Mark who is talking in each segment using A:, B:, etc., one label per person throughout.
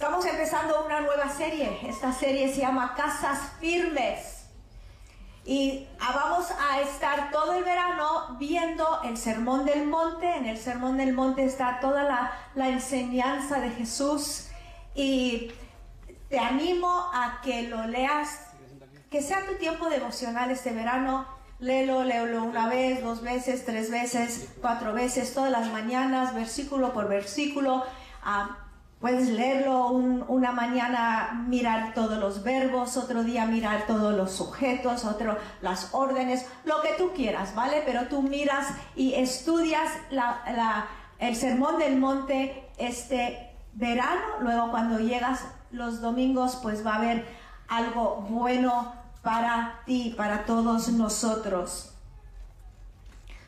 A: Estamos empezando una nueva serie. Esta serie se llama Casas Firmes. Y ah, vamos a estar todo el verano viendo el Sermón del Monte. En el Sermón del Monte está toda la, la enseñanza de Jesús. Y te animo a que lo leas, que sea tu tiempo devocional este verano. Léelo, léelo una vez, dos veces, tres veces, cuatro veces, todas las mañanas, versículo por versículo. Ah, Puedes leerlo una mañana, mirar todos los verbos, otro día mirar todos los sujetos, otro las órdenes, lo que tú quieras, ¿vale? Pero tú miras y estudias el sermón del monte este verano, luego cuando llegas los domingos, pues va a haber algo bueno para ti, para todos nosotros.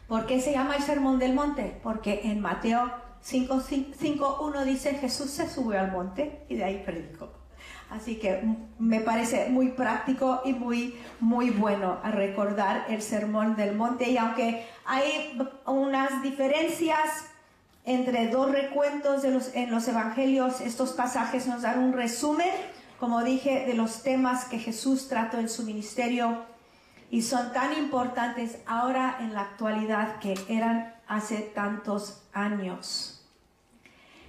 A: ¿Por qué se llama el sermón del monte? Porque en Mateo 5.1 dice Jesús se subió al monte y de ahí predicó. Así que me parece muy práctico y muy, muy bueno recordar el sermón del monte. Y aunque hay unas diferencias entre dos recuentos los, en los evangelios, estos pasajes nos dan un resumen, como dije, de los temas que Jesús trató en su ministerio y son tan importantes ahora en la actualidad que eran hace tantos años.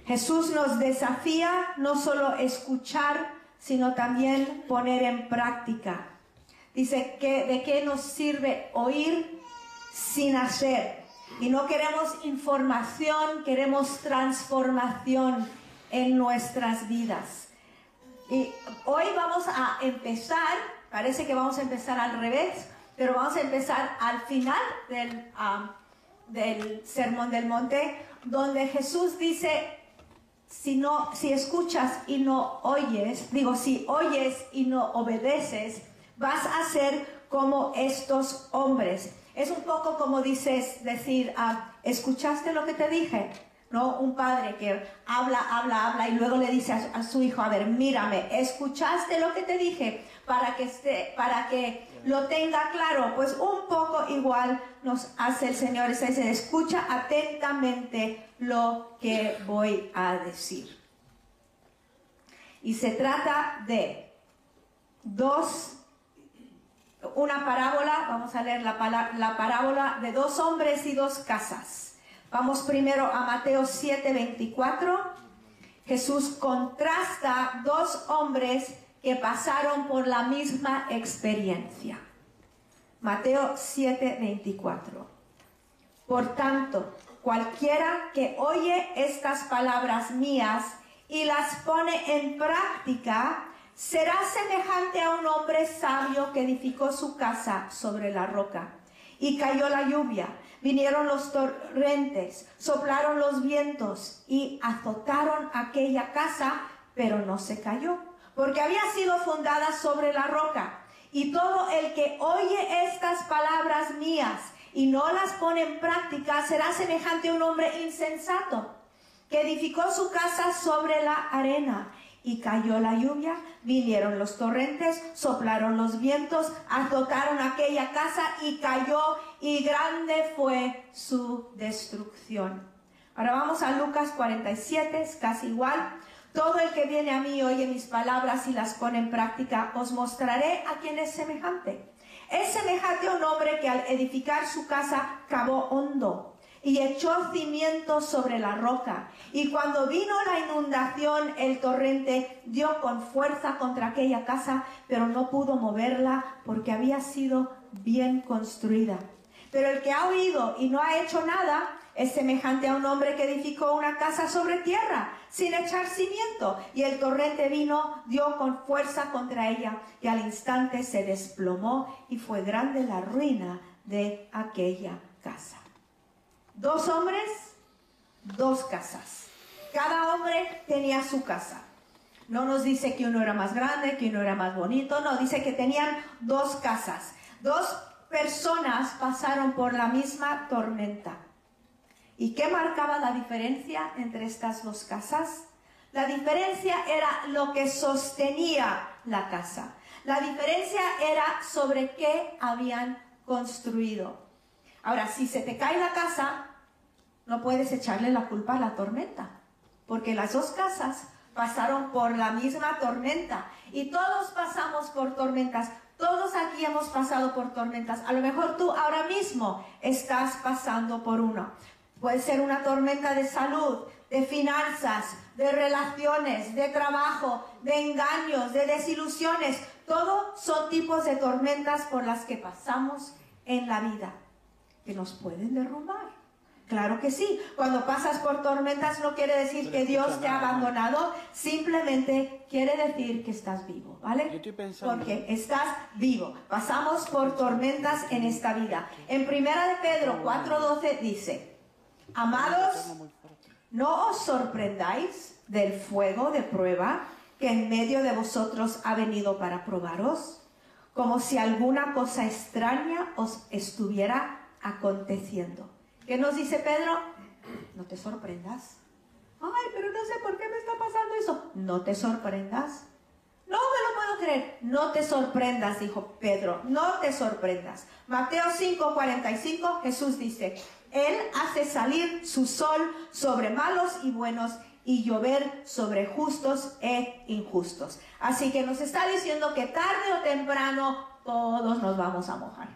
A: Jesús nos desafía no solo escuchar, sino también poner en práctica. Dice que de qué nos sirve oír sin hacer. Y no queremos información, queremos transformación en nuestras vidas. Y hoy vamos a empezar, parece que vamos a empezar al revés, pero vamos a empezar al final del, ah, del Sermón del Monte, donde Jesús dice, si no, si escuchas y no oyes, digo, si oyes y no obedeces, vas a ser como estos hombres. Es un poco como dices, decir, ah, ¿escuchaste lo que te dije? ¿No? Un padre que habla, habla, habla y luego le dice a, su hijo, a ver, mírame, ¿escuchaste lo que te dije? Para que esté, para que lo tenga claro. Pues un poco igual nos hace el Señor. Escucha atentamente lo que voy a decir. Y se trata de dos, una parábola, vamos a leer la parábola de dos hombres y dos casas. Vamos primero a Mateo 7:24. Jesús contrasta dos hombres que pasaron por la misma experiencia. Mateo 7:24. Por tanto, cualquiera que oye estas palabras mías y las pone en práctica, será semejante a un hombre sabio que edificó su casa sobre la roca. Y cayó la lluvia Vinieron los torrentes, soplaron los vientos y azotaron aquella casa, pero no se cayó, porque había sido fundada sobre la roca. Y todo el que oye estas palabras mías y no las pone en práctica será semejante a un hombre insensato que edificó su casa sobre la arena y cayó la lluvia, vinieron los torrentes, soplaron los vientos, azotaron aquella casa y cayó y grande fue su destrucción. Ahora vamos a Lucas 47, es casi igual. Todo el que viene a mí oye mis palabras y las pone en práctica, os mostraré a quién es semejante. Es semejante a un hombre que al edificar su casa cavó hondo y echó cimientos sobre la roca. Y cuando vino la inundación, el torrente dio con fuerza contra aquella casa, pero no pudo moverla porque había sido bien construida. Pero el que ha oído y no ha hecho nada es semejante a un hombre que edificó una casa sobre tierra sin echar cimiento y el torrente vino, dio con fuerza contra ella y al instante se desplomó y fue grande la ruina de aquella casa. Dos hombres, dos casas. Cada hombre tenía su casa. No nos dice que uno era más grande, que uno era más bonito, no, dice que tenían dos casas. Dos personas pasaron por la misma tormenta. ¿Y qué marcaba la diferencia entre estas dos casas? La diferencia era lo que sostenía la casa. La diferencia era sobre qué habían construido. Ahora, si se te cae la casa, no puedes echarle la culpa a la tormenta, porque las dos casas pasaron por la misma tormenta. Y todos pasamos por tormentas. Todos aquí hemos pasado por tormentas. A lo mejor tú ahora mismo estás pasando por una. Puede ser una tormenta de salud, de finanzas, de relaciones, de trabajo, de engaños, de desilusiones. Todo son tipos de tormentas por las que pasamos en la vida, que nos pueden derrumbar. Claro que sí. Cuando pasas por tormentas no quiere decir que Dios te ha abandonado, simplemente quiere decir que estás vivo, ¿vale? Porque estás vivo. Pasamos por tormentas en esta vida. En primera de Pedro 4:12 dice, "Amados, no os sorprendáis del fuego de prueba que en medio de vosotros ha venido para probaros, como si alguna cosa extraña os estuviera aconteciendo." ¿Qué nos dice Pedro? No te sorprendas. Ay, pero no sé por qué me está pasando eso. No te sorprendas. No me lo puedo creer. No te sorprendas, dijo Pedro. No te sorprendas. Mateo 5:45, Jesús dice, Él hace salir su sol sobre malos y buenos y llover sobre justos e injustos. Así que nos está diciendo que tarde o temprano todos nos vamos a mojar.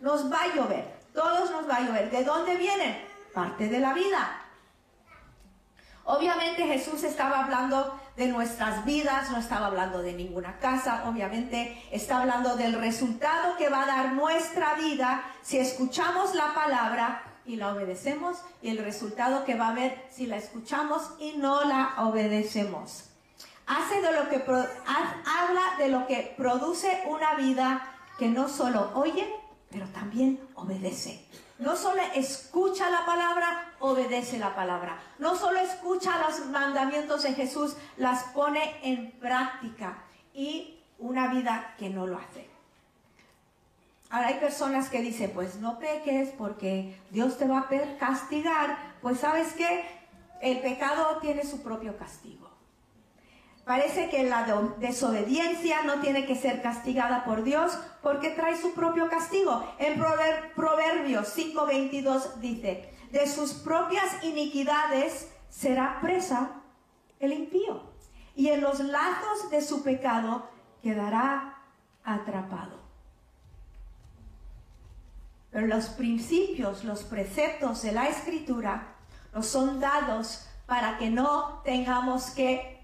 A: Nos va a llover. Todos nos va a llover. ¿De dónde vienen? Parte de la vida. Obviamente Jesús estaba hablando de nuestras vidas, no estaba hablando de ninguna casa, obviamente está hablando del resultado que va a dar nuestra vida si escuchamos la palabra y la obedecemos y el resultado que va a haber si la escuchamos y no la obedecemos. Hace de lo que habla de lo que produce una vida que no solo oye, pero también obedece. No solo escucha la palabra, obedece la palabra. No solo escucha los mandamientos de Jesús, las pone en práctica. Y una vida que no lo hace. Ahora hay personas que dicen, pues no peques porque Dios te va a castigar. Pues sabes que el pecado tiene su propio castigo. Parece que la desobediencia no tiene que ser castigada por Dios porque trae su propio castigo. En Proverbios 5:22 dice, de sus propias iniquidades será presa el impío y en los lazos de su pecado quedará atrapado. Pero los principios, los preceptos de la escritura nos son dados para que no tengamos que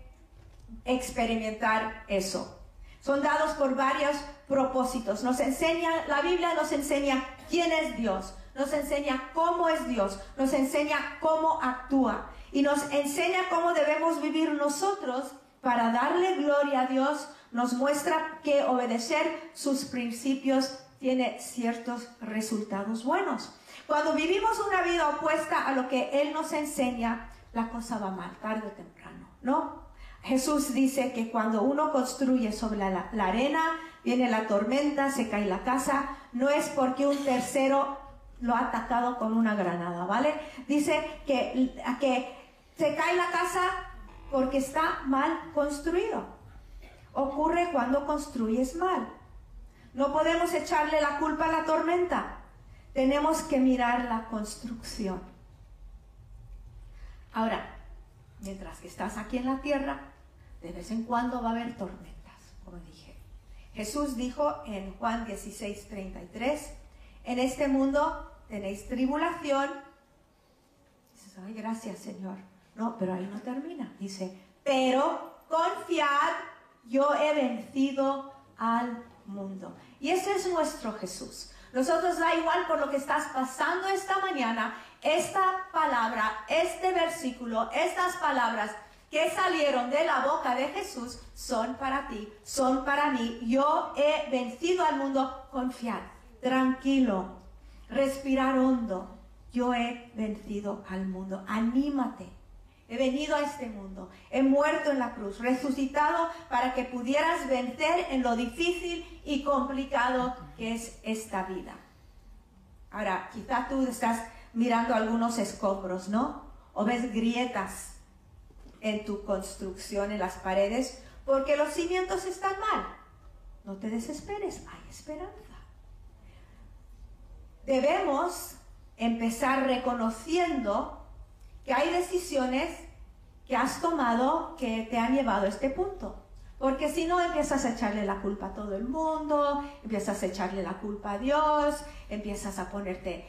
A: experimentar eso. Son dados por varios propósitos. Nos enseña, la Biblia nos enseña quién es Dios, nos enseña cómo es Dios, nos enseña cómo actúa y nos enseña cómo debemos vivir nosotros para darle gloria a Dios. Nos muestra que obedecer sus principios tiene ciertos resultados buenos. Cuando vivimos una vida opuesta a lo que Él nos enseña, la cosa va mal, tarde o temprano, ¿no? Jesús dice que cuando uno construye sobre la, arena, viene la tormenta, se cae la casa, no es porque un tercero lo ha atacado con una granada, ¿vale? Dice que, que se cae la casa porque está mal construido. Ocurre cuando construyes mal. No podemos echarle la culpa a la tormenta. Tenemos que mirar la construcción. Ahora, mientras que estás aquí en la tierra, de vez en cuando va a haber tormentas, como dije. Jesús dijo en Juan 16, 33, en este mundo tenéis tribulación. Dices, ay, gracias Señor. No, pero ahí no termina. Dice, pero confiad, yo he vencido al mundo. Y ese es nuestro Jesús. Nosotros da igual por lo que estás pasando esta mañana, esta palabra, este versículo, estas palabras que salieron de la boca de Jesús son para ti, son para mí. Yo he vencido al mundo. Confiar, tranquilo, respirar hondo. Yo he vencido al mundo. Anímate. He venido a este mundo, he muerto en la cruz, resucitado para que pudieras vencer en lo difícil y complicado que es esta vida. Ahora, quizá tú estás mirando algunos escombros, ¿no? O ves grietas en tu construcción, en las paredes, porque los cimientos están mal. No te desesperes, hay esperanza. Debemos empezar reconociendo que hay decisiones que has tomado que te han llevado a este punto. Porque si no, empiezas a echarle la culpa a todo el mundo, empiezas a echarle la culpa a Dios, empiezas a ponerte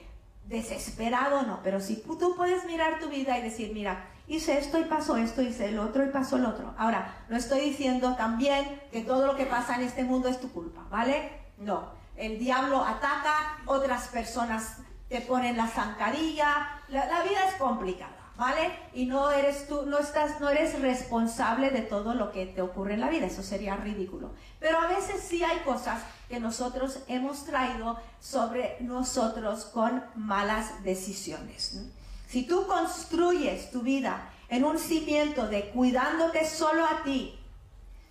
A: desesperado, no. Pero si tú puedes mirar tu vida y decir, mira, hice esto y pasó esto, hice el otro y pasó el otro. Ahora, no estoy diciendo también que todo lo que pasa en este mundo es tu culpa, ¿vale? No. El diablo ataca, otras personas te ponen la zancadilla, la vida es complicada. ¿vale? Y no eres tú, no estás, no eres responsable de todo lo que te ocurre en la vida, eso sería ridículo. Pero a veces sí hay cosas que nosotros hemos traído sobre nosotros con malas decisiones. Si tú construyes tu vida en un cimiento de cuidándote solo a ti,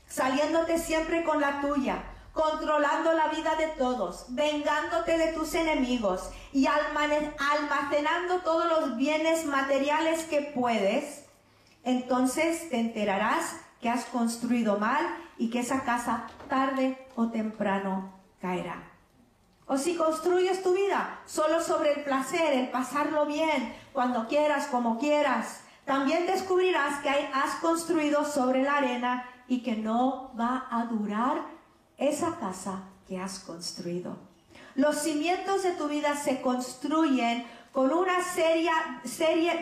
A: saliéndote siempre con la tuya, controlando la vida de todos, vengándote de tus enemigos y almacenando todos los bienes materiales que puedes, entonces te enterarás que has construido mal y que esa casa tarde o temprano caerá. O si construyes tu vida solo sobre el placer, el pasarlo bien, cuando quieras, como quieras, también descubrirás que has construido sobre la arena y que no va a durar esa casa que has construido. Los cimientos de tu vida se construyen con una serie,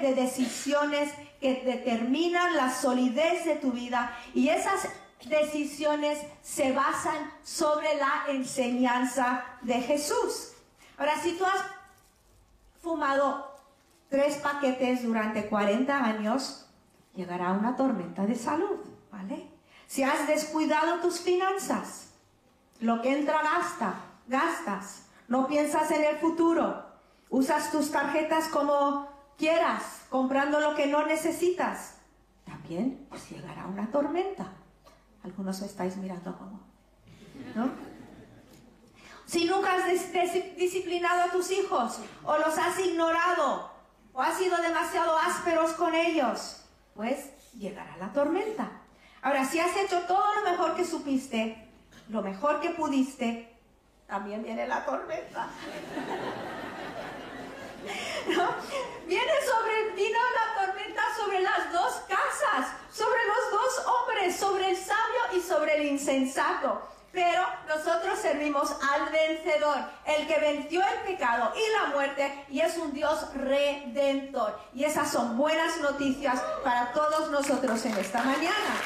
A: de decisiones que determinan la solidez de tu vida y esas decisiones se basan sobre la enseñanza de Jesús. Ahora, si tú has fumado tres paquetes durante 40 años, llegará una tormenta de salud, ¿vale? Si has descuidado tus finanzas, lo que entra gasta, gastas. No piensas en el futuro. Usas tus tarjetas como quieras, comprando lo que no necesitas. También pues llegará una tormenta. Algunos estáis mirando como, ¿no? Si nunca has disciplinado a tus hijos o los has ignorado o has sido demasiado ásperos con ellos, pues llegará la tormenta. Ahora, si has hecho todo lo mejor que supiste, lo mejor que pudiste, también viene la tormenta. Viene sobre, vino la tormenta sobre las dos casas, sobre los dos hombres, sobre el sabio y sobre el insensato. Pero nosotros servimos al vencedor, el que venció el pecado y la muerte y es un Dios redentor. Y esas son buenas noticias para todos nosotros en esta mañana.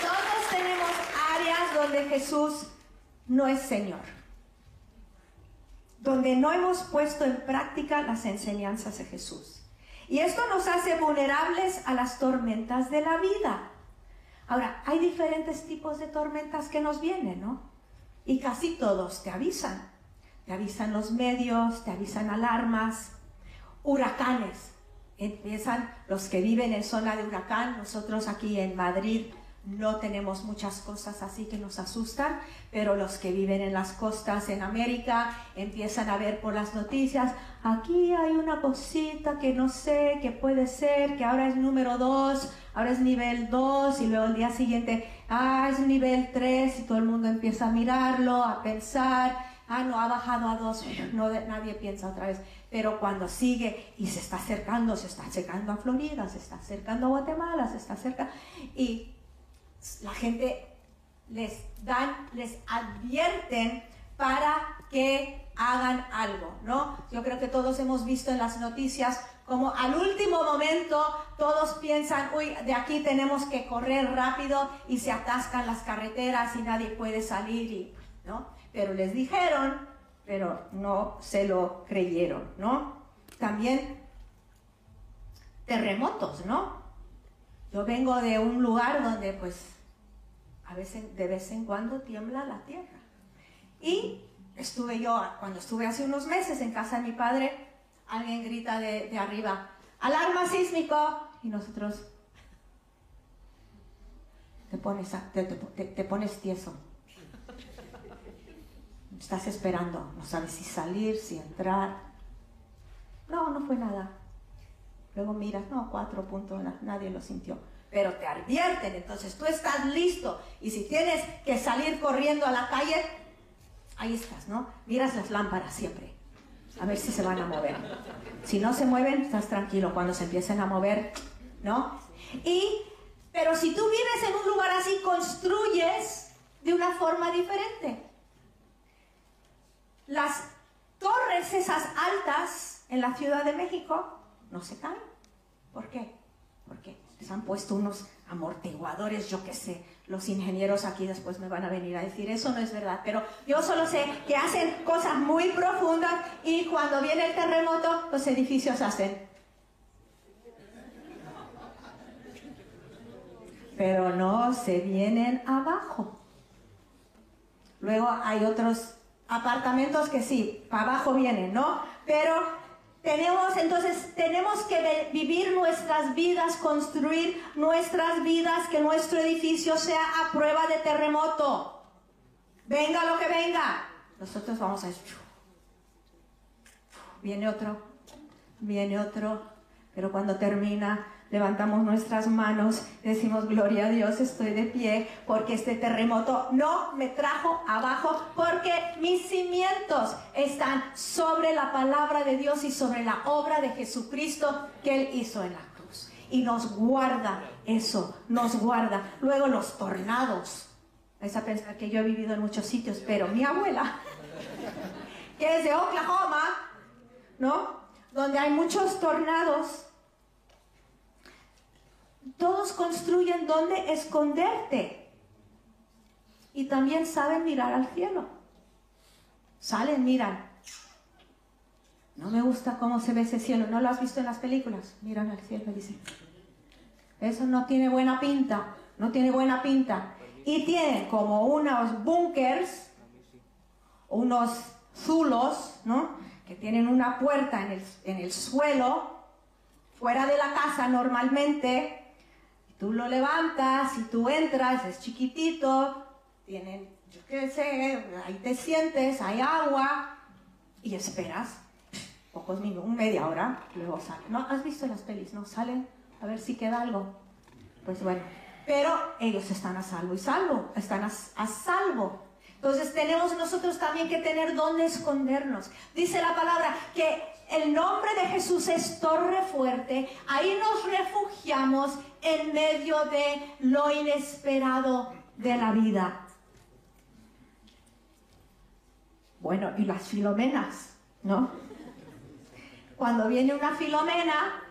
A: Todos tenemos áreas donde Jesús no es Señor, donde no hemos puesto en práctica las enseñanzas de Jesús. Y esto nos hace vulnerables a las tormentas de la vida. Ahora, hay diferentes tipos de tormentas que nos vienen, ¿no? Y casi todos te avisan. Te avisan los medios, te avisan alarmas, huracanes. Empiezan los que viven en zona de huracán, nosotros aquí en Madrid no tenemos muchas cosas así que nos asustan, pero los que viven en las costas en América empiezan a ver por las noticias, aquí hay una cosita que no sé, que puede ser, que ahora es número 2, ahora es nivel 2 y luego el día siguiente, ah, es nivel 3 y todo el mundo empieza a mirarlo, a pensar, ah, no, ha bajado a 2, no, nadie piensa otra vez. Pero cuando sigue y se está acercando, se está acercando a Florida, se está acercando a Guatemala, se está acercando y la gente les dan, les advierten para que hagan algo, ¿no? Yo creo que todos hemos visto en las noticias como al último momento todos piensan, uy, de aquí tenemos que correr rápido y se atascan las carreteras y nadie puede salir, ¿no? Pero les dijeron, pero no se lo creyeron, ¿no? También terremotos, ¿no? Yo vengo de un lugar donde pues de vez en cuando tiembla la tierra. Y estuve yo, cuando estuve hace unos meses en casa de mi padre, alguien grita de, arriba, alarma sísmico, y nosotros te pones, te, pones tieso. Estás esperando, no sabes si salir, si entrar. No, no fue nada. Luego miras, no, cuatro puntos, nadie lo sintió pero te advierten, entonces tú estás listo y si tienes que salir corriendo a la calle, ahí estás, ¿no? Miras las lámparas siempre, a ver si se van a mover. Si no se mueven, estás tranquilo, cuando se empiecen a mover, ¿no? Y, pero si tú vives en un lugar así, construyes de una forma diferente. Las torres esas altas en la Ciudad de México no se caen. ¿Por qué? Porque les han puesto unos amortiguadores, yo qué sé. Los ingenieros aquí después me van a venir a decir, eso no es verdad. Pero yo solo sé que hacen cosas muy profundas y cuando viene el terremoto, los edificios hacen. Pero no se vienen abajo. Luego hay otros apartamentos que sí, para abajo vienen, ¿no? Pero tenemos entonces, tenemos que vivir nuestras vidas, construir nuestras vidas, que nuestro edificio sea a prueba de terremoto. Venga lo que venga. Nosotros vamos a... Viene otro, viene otro, pero cuando termina levantamos nuestras manos, decimos, gloria a Dios, estoy de pie, porque este terremoto no me trajo abajo, porque mis cimientos están sobre la palabra de Dios y sobre la obra de Jesucristo que Él hizo en la cruz. Y nos guarda eso, nos guarda. Luego los tornados. Es a pensar que yo he vivido en muchos sitios, pero mi abuela, que es de Oklahoma, ¿no? Donde hay muchos tornados, todos construyen dónde esconderte. Y también saben mirar al cielo. Salen, miran. No me gusta cómo se ve ese cielo. ¿No lo has visto en las películas? Miran al cielo y dicen, eso no tiene buena pinta. No tiene buena pinta. Y tienen como unos bunkers, unos zulos, ¿no? Que tienen una puerta en el suelo, fuera de la casa normalmente, Tú lo levantas y tú entras, es chiquitito, tienen, yo qué sé, ahí te sientes, hay agua y esperas pocos minutos, media hora, luego sale. ¿No? ¿Has visto las pelis? ¿No? Salen a ver si queda algo. Pues bueno, pero ellos están a salvo y salvo, están a, a salvo. Entonces tenemos nosotros también que tener dónde escondernos. Dice la palabra que el nombre de Jesús es torre fuerte, ahí nos refugiamos en medio de lo inesperado de la vida. Bueno, y las filomenas, ¿no? Cuando viene una filomena,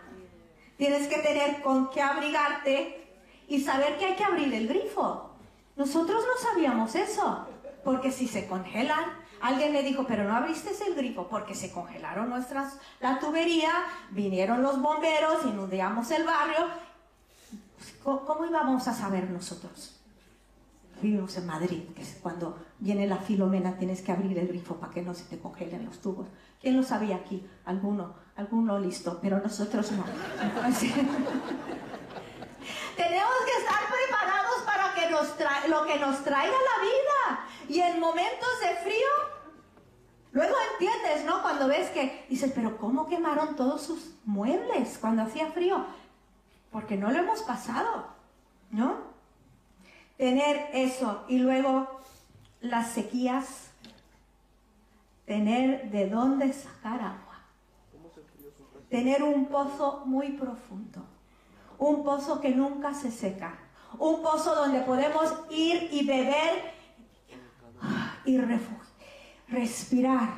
A: tienes que tener con qué abrigarte y saber que hay que abrir el grifo. Nosotros no sabíamos eso, porque si se congelan, Alguien me dijo, pero no abriste el grifo porque se congelaron nuestras, la tubería, vinieron los bomberos, inundamos el barrio. ¿Cómo, íbamos a saber nosotros? Vivimos en Madrid, que es cuando viene la filomena tienes que abrir el grifo para que no se te congelen los tubos. ¿Quién lo sabía aquí? Alguno, alguno listo, pero nosotros no. Tenemos que estar preparados para que nos lo que nos traiga la vida. Y en momentos de frío, Luego entiendes, ¿no? Cuando ves que dices, pero ¿cómo quemaron todos sus muebles cuando hacía frío? Porque no lo hemos pasado, ¿no? Tener eso y luego las sequías, tener de dónde sacar agua, tener un pozo muy profundo, un pozo que nunca se seca, un pozo donde podemos ir y beber y refugiar respirar,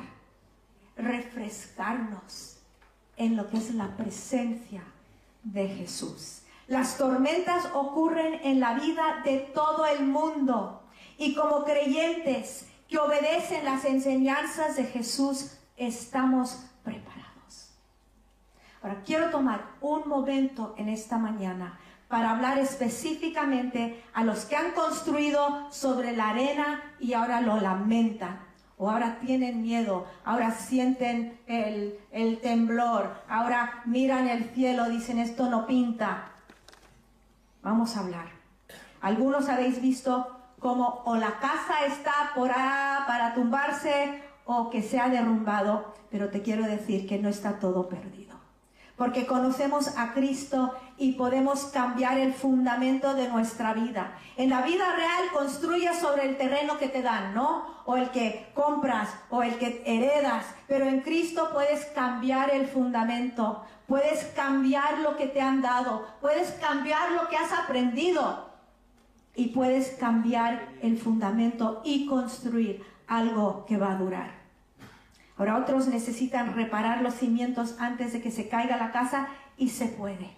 A: refrescarnos en lo que es la presencia de Jesús. Las tormentas ocurren en la vida de todo el mundo y como creyentes que obedecen las enseñanzas de Jesús, estamos preparados. Ahora, quiero tomar un momento en esta mañana para hablar específicamente a los que han construido sobre la arena y ahora lo lamentan o ahora tienen miedo, ahora sienten el, el, temblor, ahora miran el cielo, dicen esto no pinta. Vamos a hablar. Algunos habéis visto como o la casa está por ahí para tumbarse o que se ha derrumbado, pero te quiero decir que no está todo perdido. Porque conocemos a Cristo y podemos cambiar el fundamento de nuestra vida. En la vida real construyes sobre el terreno que te dan, ¿no? O el que compras o el que heredas, pero en Cristo puedes cambiar el fundamento, puedes cambiar lo que te han dado, puedes cambiar lo que has aprendido y puedes cambiar el fundamento y construir algo que va a durar. Ahora otros necesitan reparar los cimientos antes de que se caiga la casa y se puede.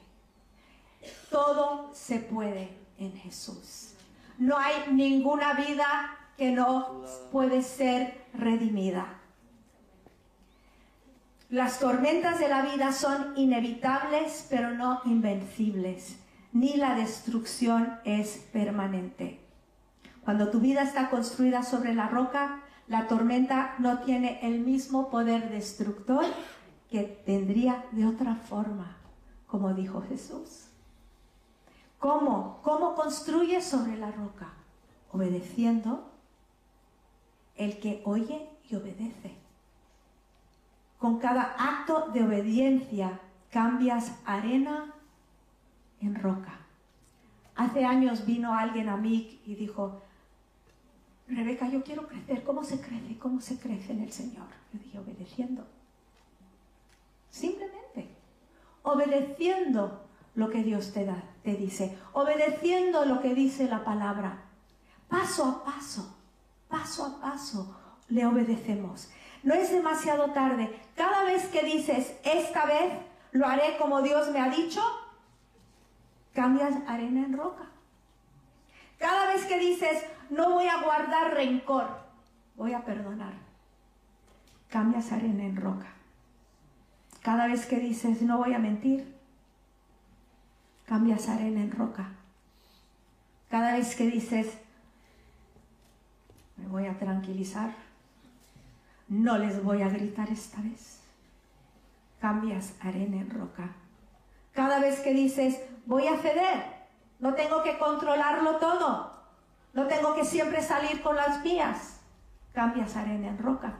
A: Todo se puede en Jesús. No hay ninguna vida que no puede ser redimida. Las tormentas de la vida son inevitables, pero no invencibles. Ni la destrucción es permanente. Cuando tu vida está construida sobre la roca, la tormenta no tiene el mismo poder destructor que tendría de otra forma, como dijo Jesús. ¿Cómo? ¿Cómo construye sobre la roca? Obedeciendo el que oye y obedece. Con cada acto de obediencia cambias arena en roca. Hace años vino alguien a mí y dijo, Rebeca, yo quiero crecer. ¿Cómo se crece? ¿Cómo se crece en el Señor? Yo dije, obedeciendo. Simplemente. Obedeciendo lo que Dios te da, te dice. Obedeciendo lo que dice la palabra. Paso a paso, paso a paso, le obedecemos. No es demasiado tarde. Cada vez que dices, esta vez lo haré como Dios me ha dicho, cambias arena en roca. Cada vez que dices, no voy a guardar rencor, voy a perdonar. Cambias arena en roca. Cada vez que dices, no voy a mentir, cambias arena en roca. Cada vez que dices, me voy a tranquilizar, no les voy a gritar esta vez, cambias arena en roca. Cada vez que dices, voy a ceder, no tengo que controlarlo todo. No tengo que siempre salir con las vías. Cambias arena en roca.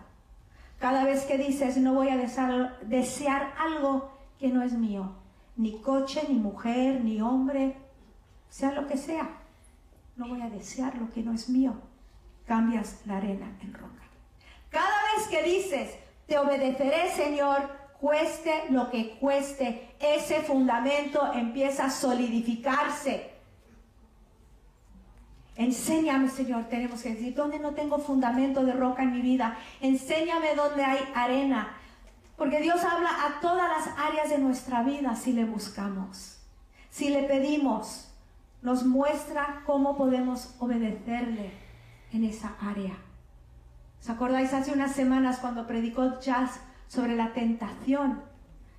A: Cada vez que dices no voy a desear, algo que no es mío, ni coche, ni mujer, ni hombre, sea lo que sea, no voy a desear lo que no es mío. Cambias la arena en roca. Cada vez que dices te obedeceré, Señor, cueste lo que cueste, ese fundamento empieza a solidificarse. Enséñame, Señor, tenemos que decir, ¿dónde no tengo fundamento de roca en mi vida? Enséñame dónde hay arena. Porque Dios habla a todas las áreas de nuestra vida si le buscamos. Si le pedimos, nos muestra cómo podemos obedecerle en esa área. ¿Os acordáis hace unas semanas cuando predicó Jazz sobre la tentación?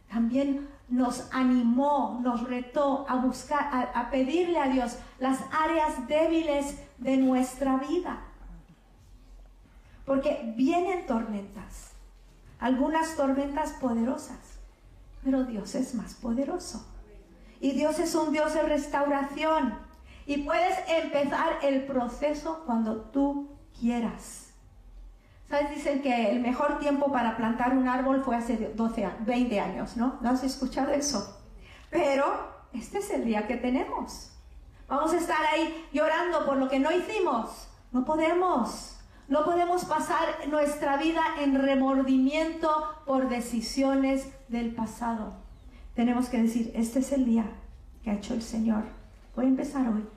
A: También nos animó, nos retó a buscar, a, pedirle a Dios las áreas débiles de nuestra vida. Porque vienen tormentas, algunas tormentas poderosas, pero Dios es más poderoso. Y Dios es un Dios de restauración. Y puedes empezar el proceso cuando tú quieras. ¿Sabes? Dicen que el mejor tiempo para plantar un árbol fue hace 12, 20 años, ¿no? ¿No has escuchado eso? Pero este es el día que tenemos. Vamos a estar ahí llorando por lo que no hicimos. No podemos. No podemos pasar nuestra vida en remordimiento por decisiones del pasado. Tenemos que decir, este es el día que ha hecho el Señor. Voy a empezar hoy.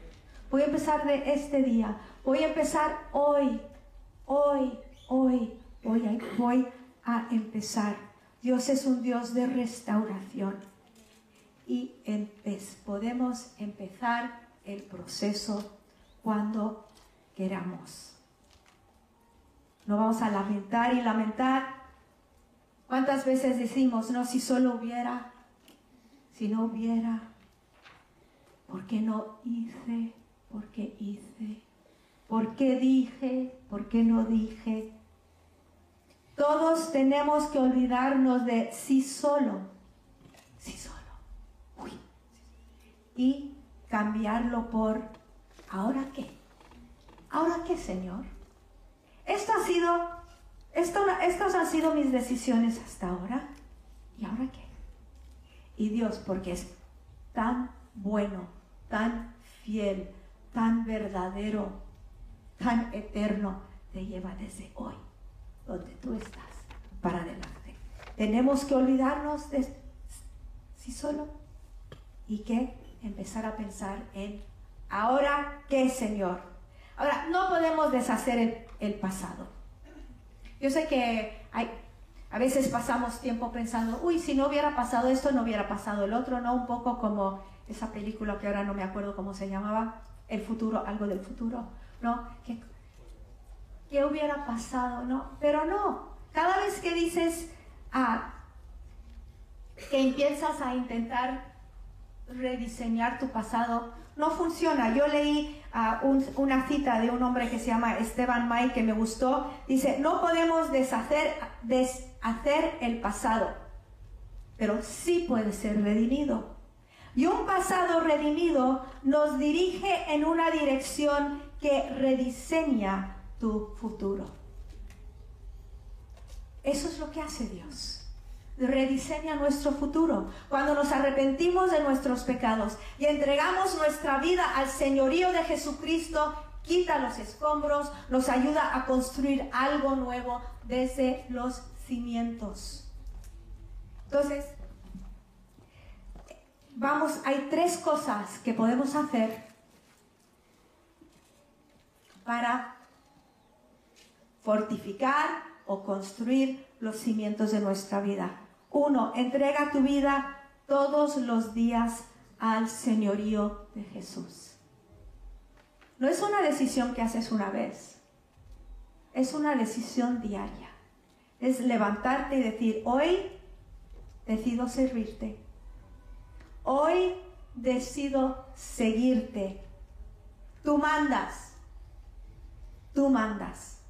A: Voy a empezar de este día. Voy a empezar hoy. Hoy hoy voy a, voy a empezar. Dios es un Dios de restauración y podemos empezar el proceso cuando queramos. No vamos a lamentar y lamentar. ¿Cuántas veces decimos, no, si solo hubiera, si no hubiera, ¿por qué no hice? ¿Por qué hice? ¿Por qué dije? ¿Por qué no dije? Todos tenemos que olvidarnos de sí solo, sí solo, Uy. y cambiarlo por ¿ahora qué? ¿Ahora qué, Señor? Esto ha sido, esto, estas han sido mis decisiones hasta ahora. ¿Y ahora qué? Y Dios, porque es tan bueno, tan fiel, tan verdadero, tan eterno, te lleva desde hoy, donde tú estás, para adelante. Tenemos que olvidarnos de sí solo y que empezar a pensar en ahora qué, Señor. Ahora, no podemos deshacer el, pasado. Yo sé que a veces pasamos tiempo pensando, uy, si no hubiera pasado esto, no hubiera pasado el otro, ¿no? Un poco como esa película que ahora no me acuerdo cómo se llamaba, El futuro, algo del futuro, ¿no? ¿Qué, qué hubiera pasado, no? Pero no, cada vez que dices, ah, que empiezas a intentar rediseñar tu pasado, no funciona. Yo leí uh, una cita de un hombre que se llama Esteban May que me gustó. Dice, no podemos deshacer, deshacer el pasado, pero sí puede ser redimido. Y un pasado redimido nos dirige en una dirección que rediseña tu futuro. Eso es lo que hace Dios rediseña nuestro futuro. Cuando nos arrepentimos de nuestros pecados y entregamos nuestra vida al señorío de Jesucristo, quita los escombros, nos ayuda a construir algo nuevo desde los cimientos. Entonces, vamos, hay tres cosas que podemos hacer para fortificar o construir los cimientos de nuestra vida. Uno, entrega tu vida todos los días al señorío de Jesús. No es una decisión que haces una vez, es una decisión diaria. Es levantarte y decir, hoy decido servirte. Hoy decido seguirte. Tú mandas. Tú mandas.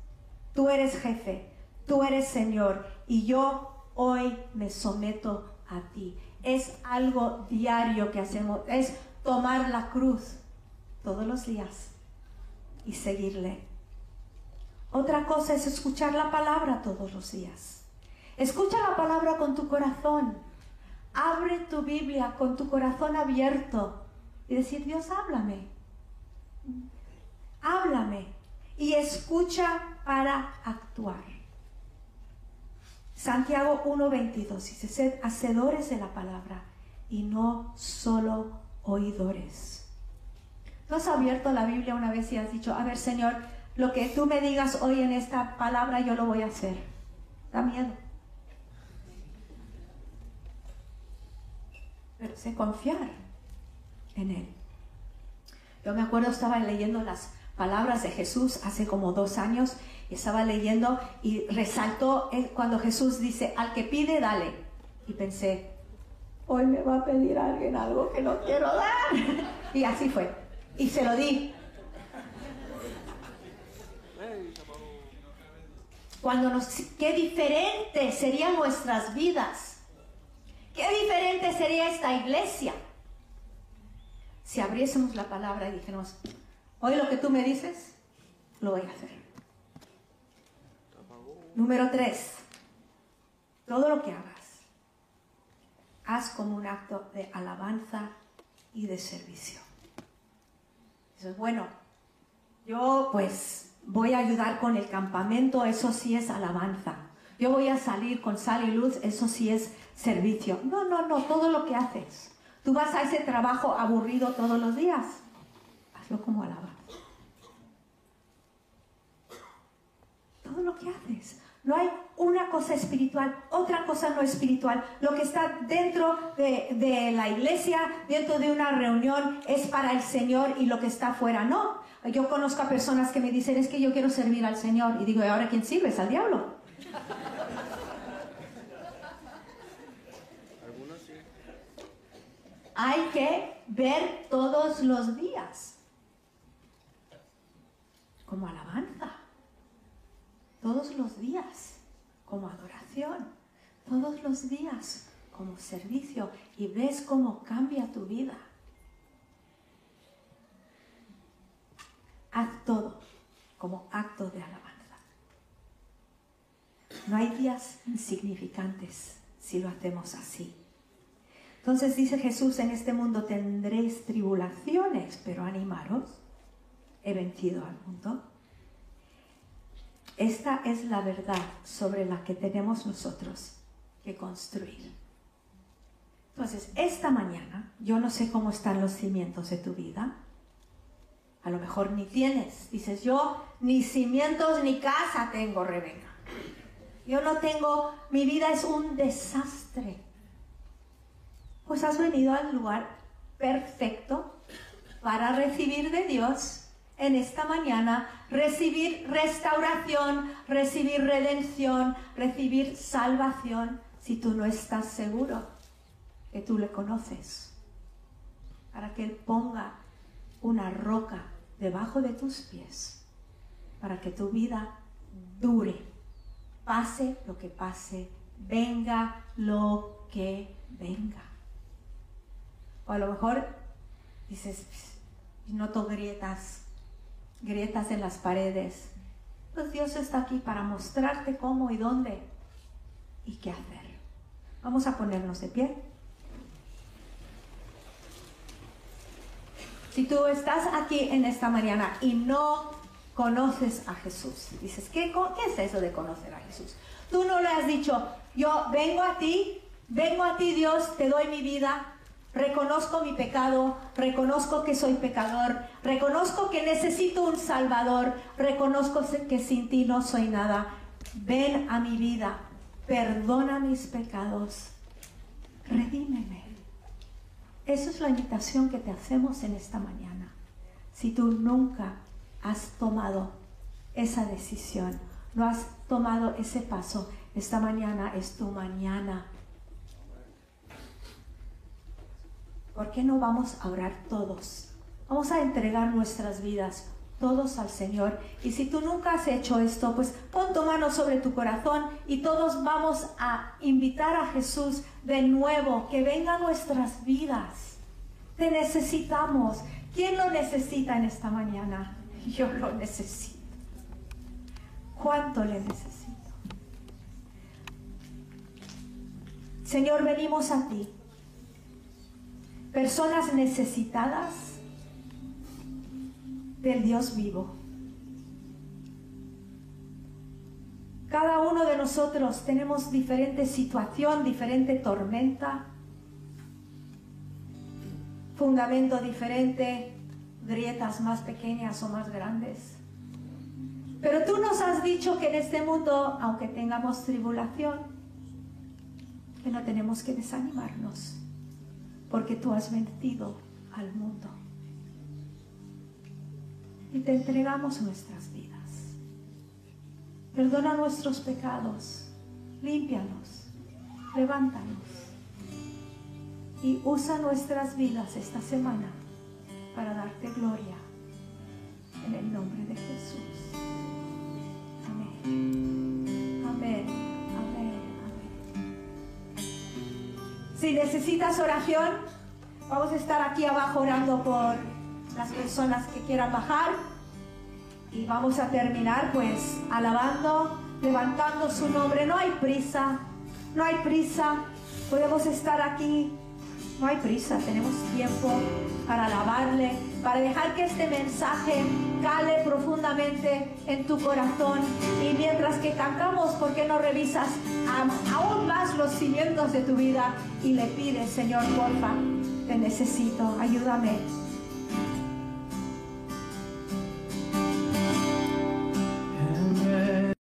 A: Tú eres jefe. Tú eres Señor. Y yo hoy me someto a ti. Es algo diario que hacemos, es tomar la cruz todos los días y seguirle. Otra cosa es escuchar la palabra todos los días. Escucha la palabra con tu corazón. Abre tu Biblia con tu corazón abierto y decir, Dios, háblame. Háblame. Y escucha para actuar. Santiago 1.22 dice, sed hacedores de la palabra y no solo oidores. ¿Tú has abierto la Biblia una vez y has dicho, a ver Señor, lo que tú me digas hoy en esta palabra yo lo voy a hacer? Da miedo. Pero sé confiar en Él. Yo me acuerdo, estaba leyendo las palabras de Jesús hace como dos años estaba leyendo y resaltó cuando Jesús dice, al que pide, dale. Y pensé, hoy me va a pedir alguien algo que no quiero dar. Y así fue. Y se lo di. Cuando nos, qué diferente serían nuestras vidas. Qué diferente sería esta iglesia si abriésemos la palabra y dijéramos, hoy lo que tú me dices, lo voy a hacer. Número tres, todo lo que hagas, haz como un acto de alabanza y de servicio. Eso es bueno. Yo pues voy a ayudar con el campamento, eso sí es alabanza. Yo voy a salir con sal y luz, eso sí es servicio. No, no, no, todo lo que haces. Tú vas a ese trabajo aburrido todos los días. Hazlo como alabanza. Todo lo que haces. No hay una cosa espiritual, otra cosa no espiritual. Lo que está dentro de, la iglesia, dentro de una reunión, es para el Señor y lo que está afuera no. Yo conozco a personas que me dicen, es que yo quiero servir al Señor. Y digo, ¿y ahora quién sirves? Al diablo. Hay que ver todos los días como alabanza todos los días como adoración, todos los días como servicio y ves cómo cambia tu vida. Haz todo como acto de alabanza. No hay días insignificantes si lo hacemos así. Entonces dice Jesús, en este mundo tendréis tribulaciones, pero animaros, he vencido al mundo. Esta es la verdad sobre la que tenemos nosotros que construir. Entonces, esta mañana, yo no sé cómo están los cimientos de tu vida. A lo mejor ni tienes. Dices, yo ni cimientos ni casa tengo, Rebeca. Yo no tengo, mi vida es un desastre. Pues has venido al lugar perfecto para recibir de Dios en esta mañana, recibir restauración, recibir redención, recibir salvación, si tú no estás seguro que tú le conoces, para que Él ponga una roca debajo de tus pies, para que tu vida dure, pase lo que pase, venga lo que venga. O a lo mejor dices, noto grietas, grietas en las paredes. Pues Dios está aquí para mostrarte cómo y dónde y qué hacer. Vamos a ponernos de pie. Si tú estás aquí en esta mañana y no conoces a Jesús, dices, ¿qué, ¿qué es eso de conocer a Jesús? Tú no le has dicho, yo vengo a ti, vengo a ti Dios, te doy mi vida, reconozco mi pecado, reconozco que soy pecador, reconozco que necesito un Salvador, reconozco que sin ti no soy nada. Ven a mi vida, perdona mis pecados, redímeme. Esa es la invitación que te hacemos en esta mañana. Si tú nunca has tomado esa decisión, no has tomado ese paso, esta mañana es tu mañana. ¿Por qué no vamos a orar todos? Vamos a entregar nuestras vidas todos al Señor. Y si tú nunca has hecho esto, pues pon tu mano sobre tu corazón y todos vamos a invitar a Jesús de nuevo, que venga a nuestras vidas. Te necesitamos. ¿Quién lo necesita en esta mañana? Yo lo necesito. ¿Cuánto le necesito? Señor, venimos a ti. Personas necesitadas del Dios vivo. Cada uno de nosotros tenemos diferente situación, diferente tormenta, fundamento diferente, grietas más pequeñas o más grandes. Pero tú nos has dicho que en este mundo, aunque tengamos tribulación, que no tenemos que desanimarnos, porque tú has vencido al mundo y te entregamos nuestras vidas. Perdona nuestros pecados, límpianos, levántanos y usa nuestras vidas esta semana para darte gloria en el nombre de Jesús. Amén. Si necesitas oración, vamos a estar aquí abajo orando por las personas que quieran bajar. Y vamos a terminar pues alabando, levantando su nombre. No hay prisa, no hay prisa. Podemos estar aquí. No hay prisa, tenemos tiempo para alabarle, para dejar que este mensaje cale profundamente en tu corazón. Y mientras que cantamos, ¿por qué no revisas aún más los cimientos de tu vida y le pides, Señor, porfa, te necesito, ayúdame